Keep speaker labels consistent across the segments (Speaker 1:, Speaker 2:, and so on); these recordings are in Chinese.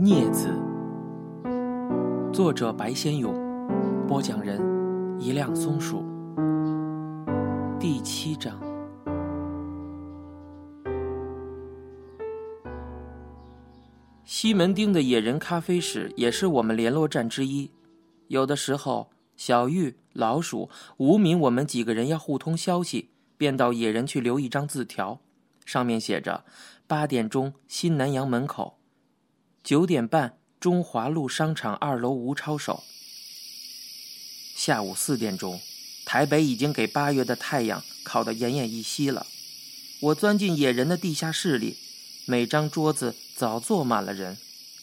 Speaker 1: 镊子，作者白先勇，播讲人一辆松鼠。第七章。西门町的野人咖啡室也是我们联络站之一。有的时候，小玉、老鼠、无名，我们几个人要互通消息，便到野人去留一张字条，上面写着：“八点钟，新南洋门口；九点半，中华路商场二楼吴抄手。”下午四点钟，台北已经给八月的太阳烤得奄奄一息了。我钻进野人的地下室里，每张桌子早坐满了人，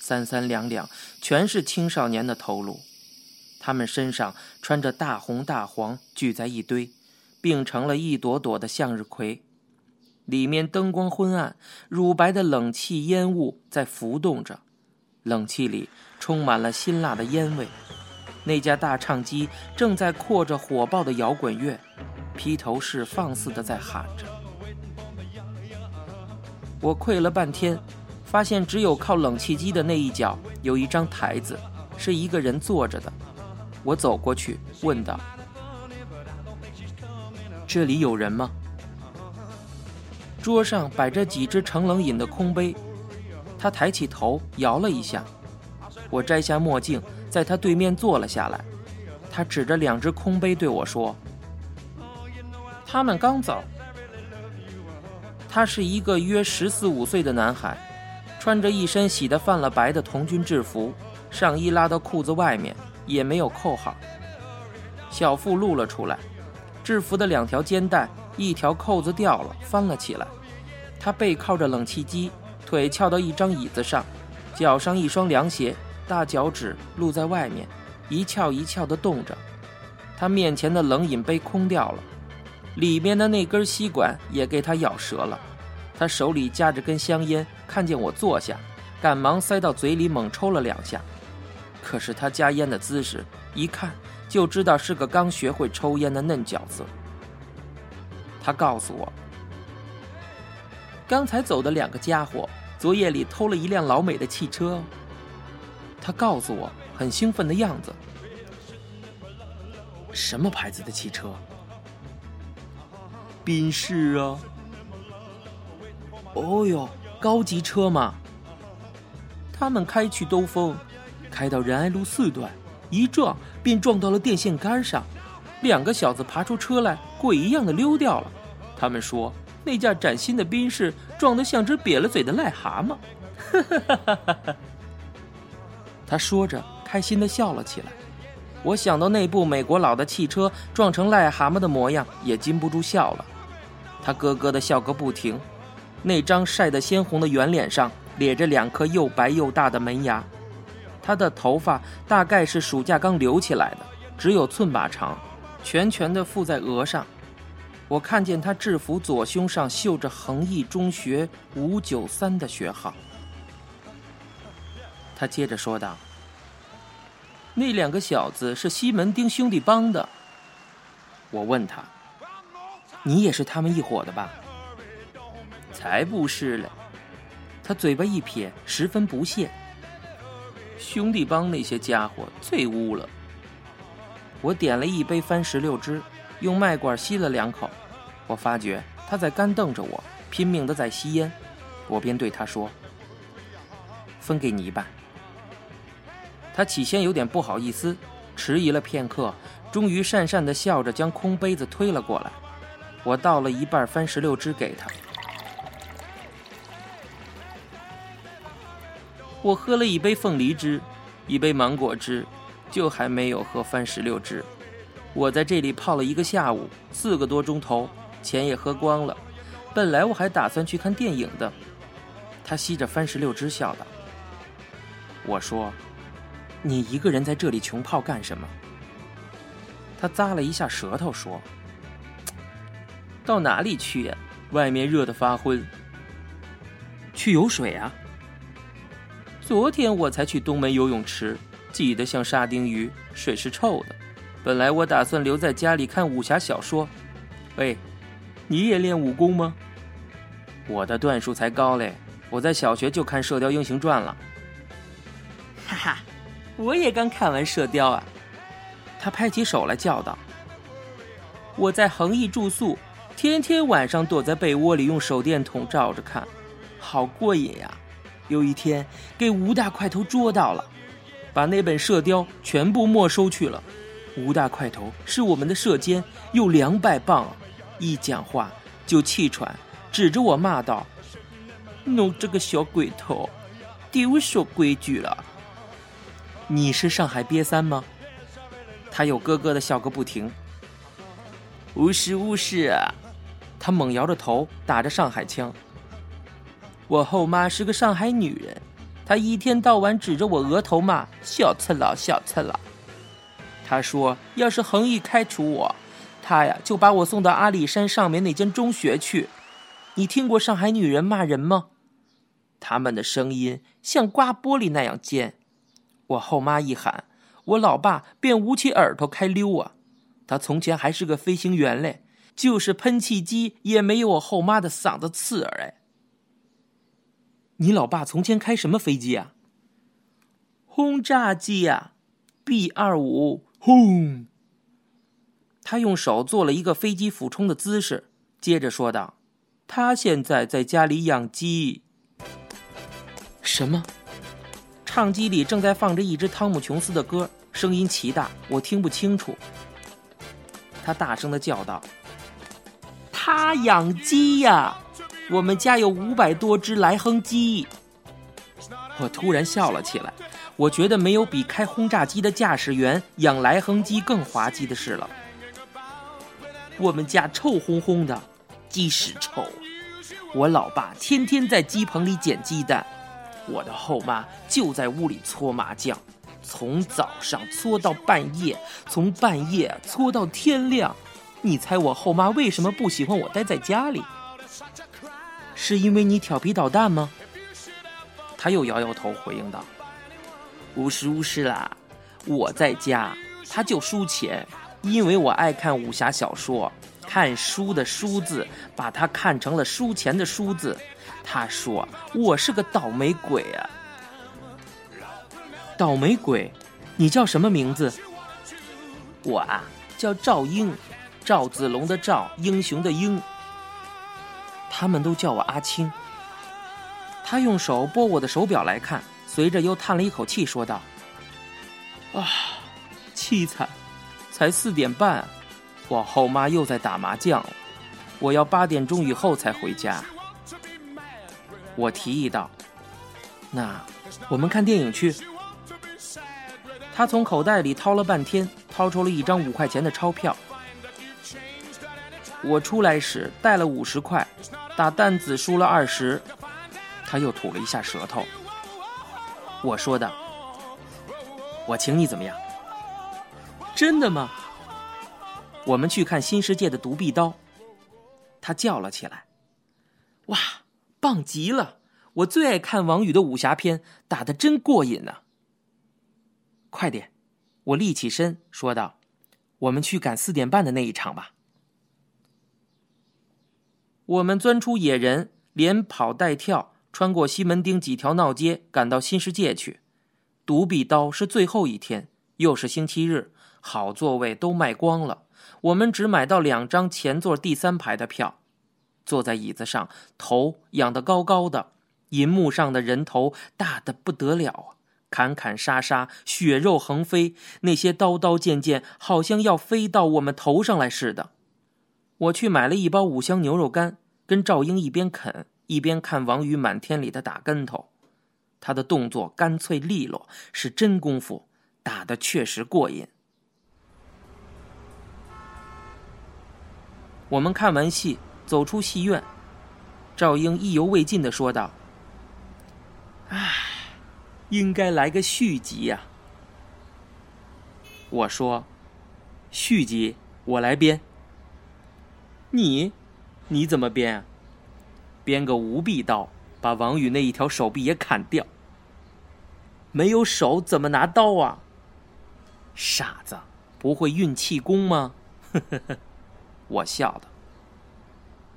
Speaker 1: 三三两两，全是青少年的头颅。他们身上穿着大红大黄，聚在一堆，并成了一朵朵的向日葵。里面灯光昏暗，乳白的冷气烟雾在浮动着，冷气里充满了辛辣的烟味。那架大唱机正在扩着火爆的摇滚乐，披头士放肆的在喊着。我跪了半天，发现只有靠冷气机的那一角有一张台子，是一个人坐着的。我走过去问道：“这里有人吗？”桌上摆着几只盛冷饮的空杯，他抬起头摇了一下。我摘下墨镜，在他对面坐了下来。他指着两只空杯对我说：“他们刚走。”他是一个约十四五岁的男孩，穿着一身洗得泛了白的童军制服，上衣拉到裤子外面。也没有扣好，小腹露了出来，制服的两条肩带一条扣子掉了，翻了起来。他背靠着冷气机，腿翘到一张椅子上，脚上一双凉鞋，大脚趾露在外面，一翘一翘地动着。他面前的冷饮杯空掉了，里面的那根吸管也给他咬折了。他手里夹着根香烟，看见我坐下，赶忙塞到嘴里猛抽了两下。可是他夹烟的姿势，一看就知道是个刚学会抽烟的嫩角色。他告诉我，刚才走的两个家伙，昨夜里偷了一辆老美的汽车。他告诉我，很兴奋的样子。什么牌子的汽车？宾士啊。哦哟，高级车嘛。他们开去兜风。开到仁爱路四段，一撞便撞到了电线杆上，两个小子爬出车来，鬼一样的溜掉了。他们说那架崭新的宾士撞得像只瘪了嘴的癞蛤蟆。他说着，开心的笑了起来。我想到那部美国佬的汽车撞成癞蛤蟆的模样，也禁不住笑了。他咯咯的笑个不停，那张晒得鲜红的圆脸上咧着两颗又白又大的门牙。他的头发大概是暑假刚留起来的，只有寸把长，全全的附在额上。我看见他制服左胸上绣着恒毅中学五九三的学号。他接着说道：“那两个小子是西门町兄弟帮的。”我问他：“你也是他们一伙的吧？”“才不是嘞！”他嘴巴一撇，十分不屑。兄弟帮那些家伙最污了。我点了一杯番石榴汁，用麦管吸了两口。我发觉他在干瞪着我，拼命的在吸烟。我便对他说：“分给你一半。”他起先有点不好意思，迟疑了片刻，终于讪讪的笑着将空杯子推了过来。我倒了一半番石榴汁给他。我喝了一杯凤梨汁，一杯芒果汁，就还没有喝番石榴汁。我在这里泡了一个下午，四个多钟头，钱也喝光了。本来我还打算去看电影的。他吸着番石榴汁笑道：“我说，你一个人在这里穷泡干什么？”他咂了一下舌头说：“到哪里去呀？外面热得发昏。去游水啊。”昨天我才去东门游泳池，挤得像沙丁鱼，水是臭的。本来我打算留在家里看武侠小说。喂，你也练武功吗？我的段数才高嘞，我在小学就看《射雕英雄传》了。哈哈，我也刚看完《射雕》啊！他拍起手来叫道：“我在恒毅住宿，天天晚上躲在被窝里用手电筒照着看，好过瘾呀！有一天给吴大块头捉到了，把那本《射雕》全部没收去了。吴大块头是我们的射监，有两百磅，一讲话就气喘，指着我骂道：‘弄这个小鬼头，丢守规矩了！’你是上海瘪三吗？”他又咯咯的笑个不停。无是无是！他猛摇着头，打着上海腔。我后妈是个上海女人，她一天到晚指着我额头骂“小次郎，小次郎”。他说：“要是恒毅开除我，他呀就把我送到阿里山上面那间中学去。”你听过上海女人骂人吗？他们的声音像刮玻璃那样尖。我后妈一喊。我老爸便捂起耳朵开溜啊！他从前还是个飞行员嘞，就是喷气机也没有我后妈的嗓子刺耳哎。你老爸从前开什么飞机啊？轰炸机呀，B 二五轰。他用手做了一个飞机俯冲的姿势，接着说道：“他现在在家里养鸡。”什么？唱机里正在放着一支汤姆琼斯的歌，声音奇大，我听不清楚。他大声的叫道：“他养鸡呀！我们家有五百多只莱亨鸡。”我突然笑了起来，我觉得没有比开轰炸机的驾驶员养来亨鸡更滑稽的事了。我们家臭烘烘的，鸡屎臭。我老爸天天在鸡棚里捡鸡蛋。我的后妈就在屋里搓麻将，从早上搓到半夜，从半夜搓到天亮。你猜我后妈为什么不喜欢我待在家里？是因为你调皮捣蛋吗？他又摇摇头回应道：“不是无是啦，我在家他就输钱，因为我爱看武侠小说，看书的书字把他看成了输钱的输字。”他说：“我是个倒霉鬼啊！倒霉鬼，你叫什么名字？我啊，叫赵英，赵子龙的赵，英雄的英。他们都叫我阿青。”他用手拨我的手表来看，随着又叹了一口气，说道：“啊，凄惨，才四点半，我后妈又在打麻将，我要八点钟以后才回家。”我提议道：“那我们看电影去。”他从口袋里掏了半天，掏出了一张五块钱的钞票。我出来时带了五十块，打担子输了二十。他又吐了一下舌头。我说的：“我请你怎么样？”真的吗？我们去看《新世界的独臂刀》。他叫了起来：“哇！”棒极了！我最爱看王宇的武侠片，打的真过瘾呢。快点，我立起身说道：“我们去赶四点半的那一场吧。”我们钻出野人，连跑带跳，穿过西门町几条闹街，赶到新世界去。独臂刀是最后一天，又是星期日，好座位都卖光了，我们只买到两张前座第三排的票。坐在椅子上，头仰得高高的，银幕上的人头大得不得了啊！砍砍杀杀，血肉横飞，那些刀刀剑剑好像要飞到我们头上来似的。我去买了一包五香牛肉干，跟赵英一边啃一边看王宇满天里的打跟头，他的动作干脆利落，是真功夫，打的确实过瘾。我们看完戏。走出戏院，赵英意犹未尽的说道：“唉，应该来个续集呀。”我说：“续集我来编。”你，你怎么编啊？编个无臂刀，把王宇那一条手臂也砍掉。没有手怎么拿刀啊？傻子，不会运气功吗？呵呵呵，我笑的。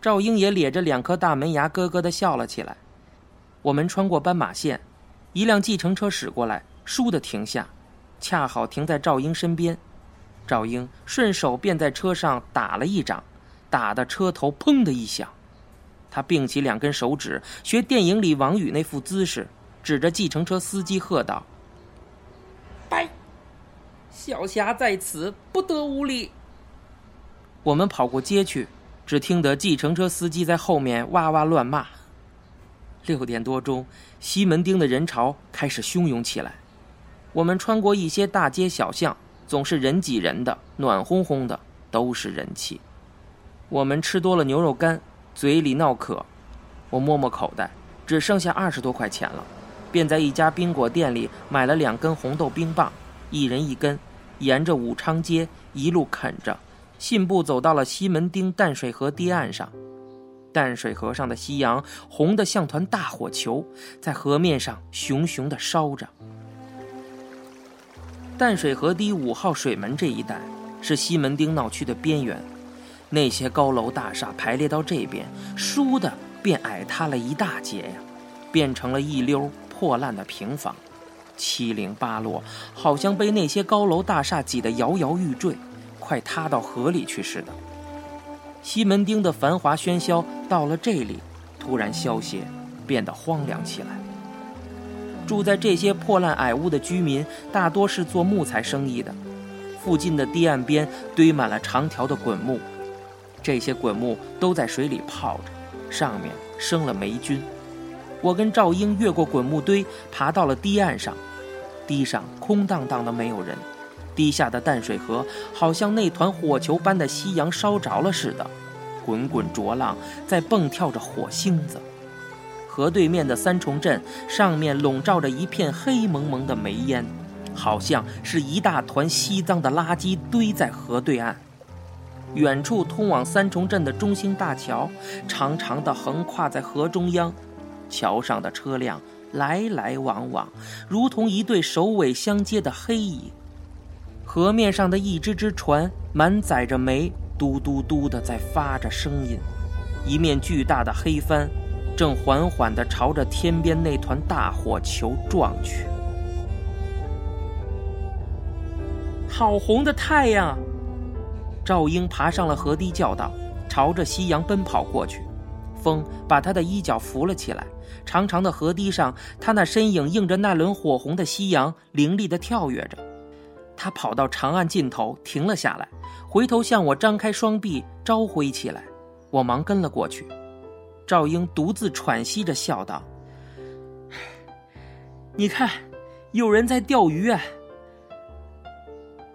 Speaker 1: 赵英也咧着两颗大门牙，咯咯的笑了起来。我们穿过斑马线，一辆计程车驶过来，倏地停下，恰好停在赵英身边。赵英顺手便在车上打了一掌，打的车头砰的一响。他并起两根手指，学电影里王宇那副姿势，指着计程车司机喝道：“拜，小霞在此，不得无礼。”我们跑过街去，只听得计程车司机在后面哇哇乱骂。六点多钟，西门町的人潮开始汹涌起来。我们穿过一些大街小巷。总是人挤人的，暖烘烘的，都是人气。我们吃多了牛肉干，嘴里闹渴。我摸摸口袋，只剩下二十多块钱了，便在一家冰果店里买了两根红豆冰棒，一人一根，沿着武昌街一路啃着，信步走到了西门町淡水河堤岸上。淡水河上的夕阳红得像团大火球，在河面上熊熊地烧着。淡水河堤五号水门这一带是西门町闹区的边缘，那些高楼大厦排列到这边，倏的便矮塌了一大截呀，变成了一溜破烂的平房，七零八落，好像被那些高楼大厦挤得摇摇欲坠，快塌到河里去似的。西门町的繁华喧嚣到了这里，突然消歇，变得荒凉起来。住在这些破烂矮屋的居民，大多是做木材生意的。附近的堤岸边堆满了长条的滚木，这些滚木都在水里泡着，上面生了霉菌。我跟赵英越过滚木堆，爬到了堤岸上。堤上空荡荡的，没有人。堤下的淡水河好像那团火球般的夕阳烧着了似的，滚滚浊浪在蹦跳着火星子。河对面的三重镇上面笼罩着一片黑蒙蒙的煤烟，好像是一大团西藏的垃圾堆在河对岸。远处通往三重镇的中兴大桥，长长的横跨在河中央，桥上的车辆来来往往，如同一对首尾相接的黑影。河面上的一只只船满载着煤，嘟嘟嘟的在发着声音，一面巨大的黑帆。正缓缓地朝着天边那团大火球撞去。好红的太阳！赵英爬上了河堤，叫道：“朝着夕阳奔跑过去。”风把他的衣角扶了起来。长长的河堤上，他那身影映着那轮火红的夕阳，凌厉地跳跃着。他跑到长岸尽头，停了下来，回头向我张开双臂，招挥起来。我忙跟了过去。赵英独自喘息着笑道：“你看，有人在钓鱼啊！”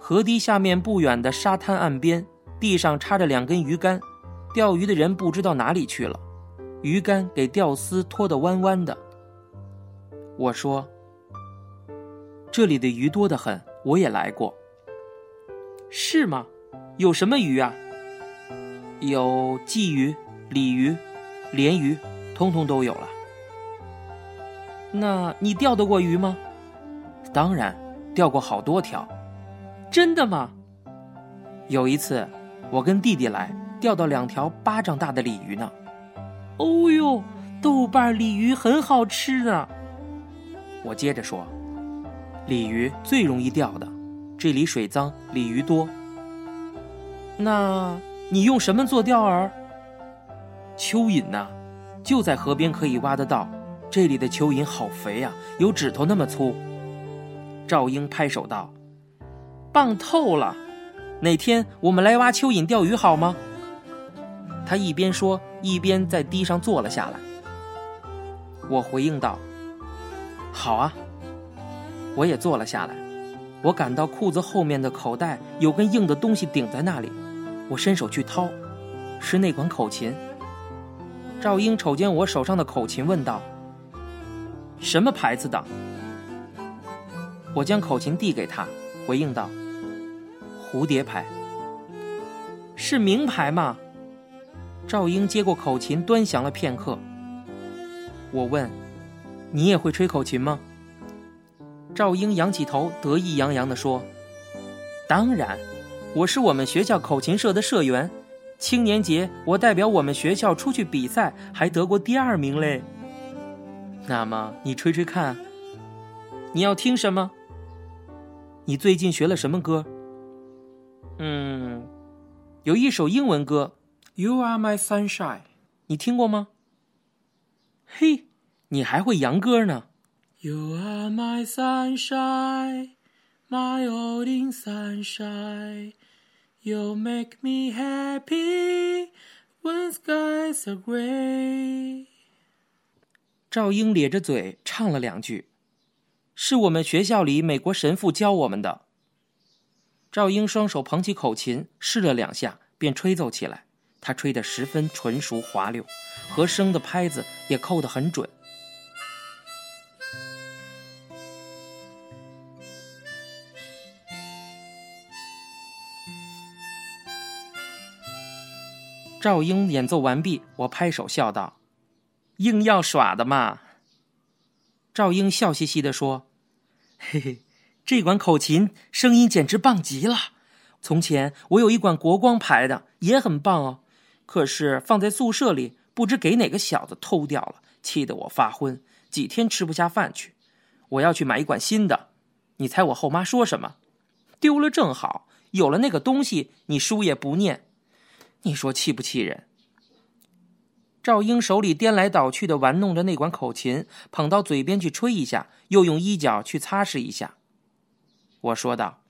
Speaker 1: 河堤下面不远的沙滩岸边，地上插着两根鱼竿，钓鱼的人不知道哪里去了，鱼竿给钓丝拖得弯弯的。我说：“这里的鱼多得很，我也来过。”是吗？有什么鱼啊？有鲫鱼、鲤鱼。鲢鱼，通通都有了。那你钓得过鱼吗？当然，钓过好多条。真的吗？有一次，我跟弟弟来，钓到两条巴掌大的鲤鱼呢。哦呦，豆瓣鲤鱼很好吃呢。我接着说，鲤鱼最容易钓的，这里水脏，鲤鱼多。那你用什么做钓饵？蚯蚓呐，就在河边可以挖得到。这里的蚯蚓好肥呀，有指头那么粗。赵英拍手道：“棒透了！哪天我们来挖蚯蚓钓鱼好吗？”他一边说，一边在地上坐了下来。我回应道：“好啊。”我也坐了下来。我感到裤子后面的口袋有根硬的东西顶在那里，我伸手去掏，是那管口琴。赵英瞅见我手上的口琴，问道：“什么牌子的？”我将口琴递给他，回应道：“蝴蝶牌。”是名牌吗？赵英接过口琴，端详了片刻。我问：“你也会吹口琴吗？”赵英仰起头，得意洋洋地说：“当然，我是我们学校口琴社的社员。”青年节，我代表我们学校出去比赛，还得过第二名嘞。那么你吹吹看，你要听什么？你最近学了什么歌？嗯，有一首英文歌，You Are My Sunshine，你听过吗？嘿，你还会洋歌呢。You are my sunshine, my only sunshine. You make me happy when skies are gray. 赵英咧着嘴唱了两句，是我们学校里美国神父教我们的。赵英双手捧起口琴，试了两下，便吹奏起来。他吹得十分纯熟滑溜，和声的拍子也扣得很准。赵英演奏完毕，我拍手笑道：“硬要耍的嘛。”赵英笑嘻嘻地说：“嘿嘿，这管口琴声音简直棒极了。从前我有一管国光牌的，也很棒哦。可是放在宿舍里，不知给哪个小子偷掉了，气得我发昏，几天吃不下饭去。我要去买一管新的。你猜我后妈说什么？丢了正好，有了那个东西，你书也不念。”你说气不气人？赵英手里颠来倒去的玩弄着那管口琴，捧到嘴边去吹一下，又用衣角去擦拭一下。我说道：“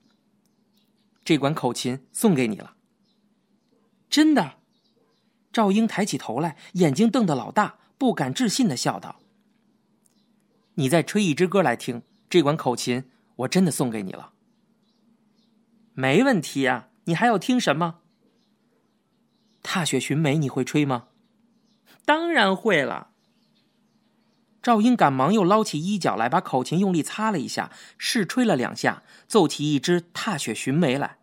Speaker 1: 这管口琴送给你了。”真的？赵英抬起头来，眼睛瞪得老大，不敢置信的笑道：“你再吹一支歌来听，这管口琴我真的送给你了。”没问题啊，你还要听什么？踏雪寻梅，你会吹吗？当然会了。赵英赶忙又捞起衣角来，把口琴用力擦了一下，试吹了两下，奏起一支《踏雪寻梅》来。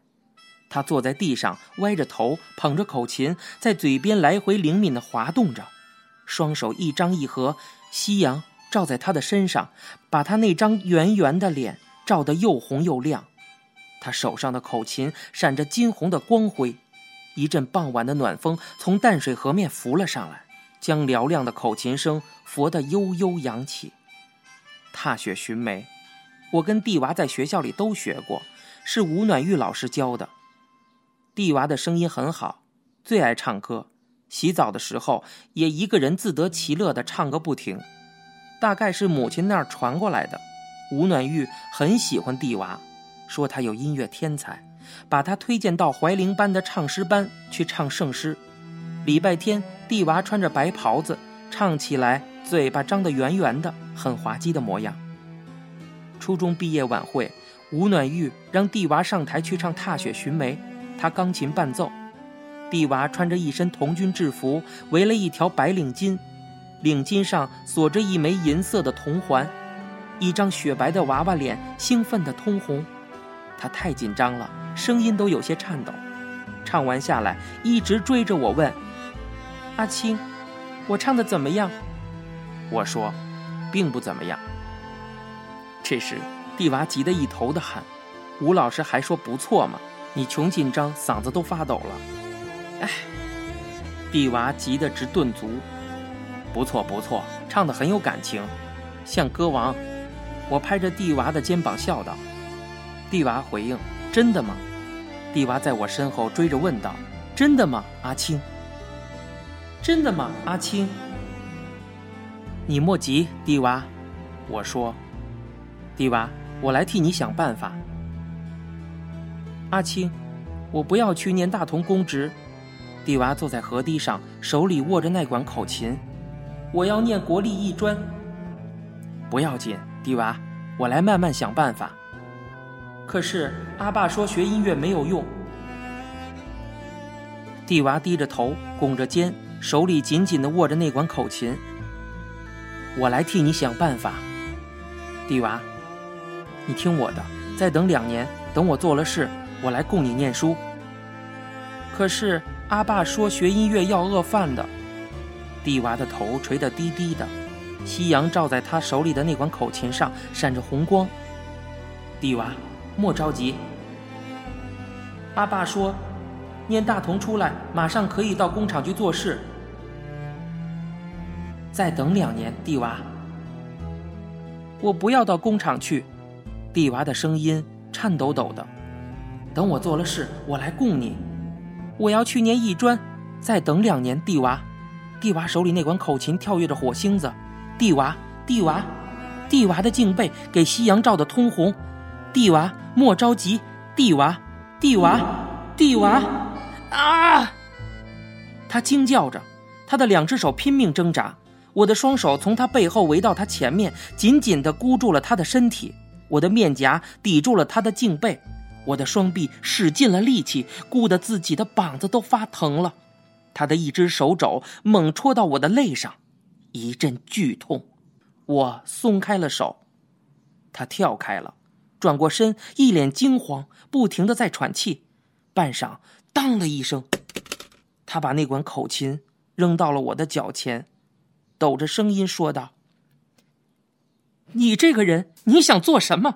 Speaker 1: 他坐在地上，歪着头，捧着口琴，在嘴边来回灵敏的滑动着，双手一张一合，夕阳照在他的身上，把他那张圆圆的脸照得又红又亮。他手上的口琴闪着金红的光辉。一阵傍晚的暖风从淡水河面拂了上来，将嘹亮的口琴声佛得悠悠扬起。踏雪寻梅，我跟帝娃在学校里都学过，是吴暖玉老师教的。帝娃的声音很好，最爱唱歌，洗澡的时候也一个人自得其乐地唱个不停。大概是母亲那儿传过来的。吴暖玉很喜欢帝娃，说他有音乐天才。把他推荐到怀灵班的唱诗班去唱圣诗。礼拜天，帝娃穿着白袍子，唱起来嘴巴张得圆圆的，很滑稽的模样。初中毕业晚会，吴暖玉让帝娃上台去唱《踏雪寻梅》，他钢琴伴奏。帝娃穿着一身童军制服，围了一条白领巾，领巾上锁着一枚银色的铜环，一张雪白的娃娃脸兴奋得通红。他太紧张了。声音都有些颤抖，唱完下来，一直追着我问：“阿青，我唱的怎么样？”我说：“并不怎么样。”这时，蒂娃急得一头的汗。吴老师还说：“不错嘛，你穷紧张，嗓子都发抖了。”哎，蒂娃急得直顿足。不错不错，唱的很有感情，像歌王。我拍着蒂娃的肩膀笑道。蒂娃回应。真的吗？蒂娃在我身后追着问道：“真的吗，阿青？真的吗，阿青？你莫急，蒂娃。”我说：“蒂娃，我来替你想办法。”阿青，我不要去念大同公职。蒂娃坐在河堤上，手里握着那管口琴。我要念国立艺专。不要紧，蒂娃，我来慢慢想办法。可是阿爸说学音乐没有用。蒂娃低着头，拱着肩，手里紧紧地握着那管口琴。我来替你想办法，蒂娃，你听我的，再等两年，等我做了事，我来供你念书。可是阿爸说学音乐要饿饭的。蒂娃的头垂得低低的，夕阳照在他手里的那管口琴上，闪着红光。蒂娃。莫着急，阿爸说，念大同出来，马上可以到工厂去做事。再等两年，蒂娃，我不要到工厂去。蒂娃的声音颤抖抖的。等我做了事，我来供你。我要去念艺专，再等两年。帝娃，帝娃手里那管口琴跳跃着火星子。帝娃，帝娃，帝娃的镜背给夕阳照得通红。帝娃，莫着急。帝娃，帝娃，帝娃，啊！他惊叫着，他的两只手拼命挣扎。我的双手从他背后围到他前面，紧紧地箍住了他的身体。我的面颊抵住了他的颈背。我的双臂使尽了力气，箍得自己的膀子都发疼了。他的一只手肘猛戳到我的肋上，一阵剧痛。我松开了手，他跳开了，转过身，一脸惊慌，不停的在喘气。半晌，当的一声，他把那管口琴扔到了我的脚前，抖着声音说道：“你这个人，你想做什么？”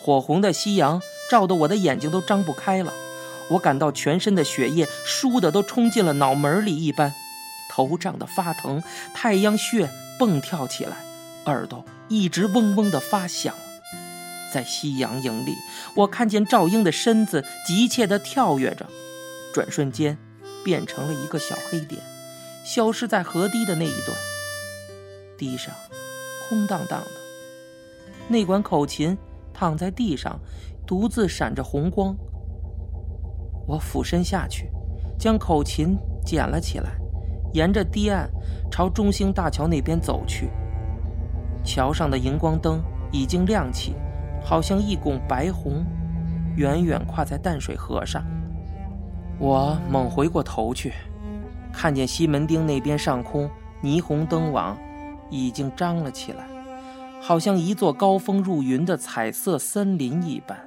Speaker 1: 火红的夕阳照得我的眼睛都张不开了，我感到全身的血液倏的都冲进了脑门里一般，头胀得发疼，太阳穴蹦跳起来，耳朵一直嗡嗡的发响。在夕阳影里，我看见赵英的身子急切地跳跃着，转瞬间变成了一个小黑点，消失在河堤的那一段。地上空荡荡的，那管口琴。躺在地上，独自闪着红光。我俯身下去，将口琴捡了起来，沿着堤岸朝中兴大桥那边走去。桥上的荧光灯已经亮起，好像一拱白虹，远远跨在淡水河上。我猛回过头去，看见西门町那边上空霓虹灯网已经张了起来。好像一座高峰入云的彩色森林一般。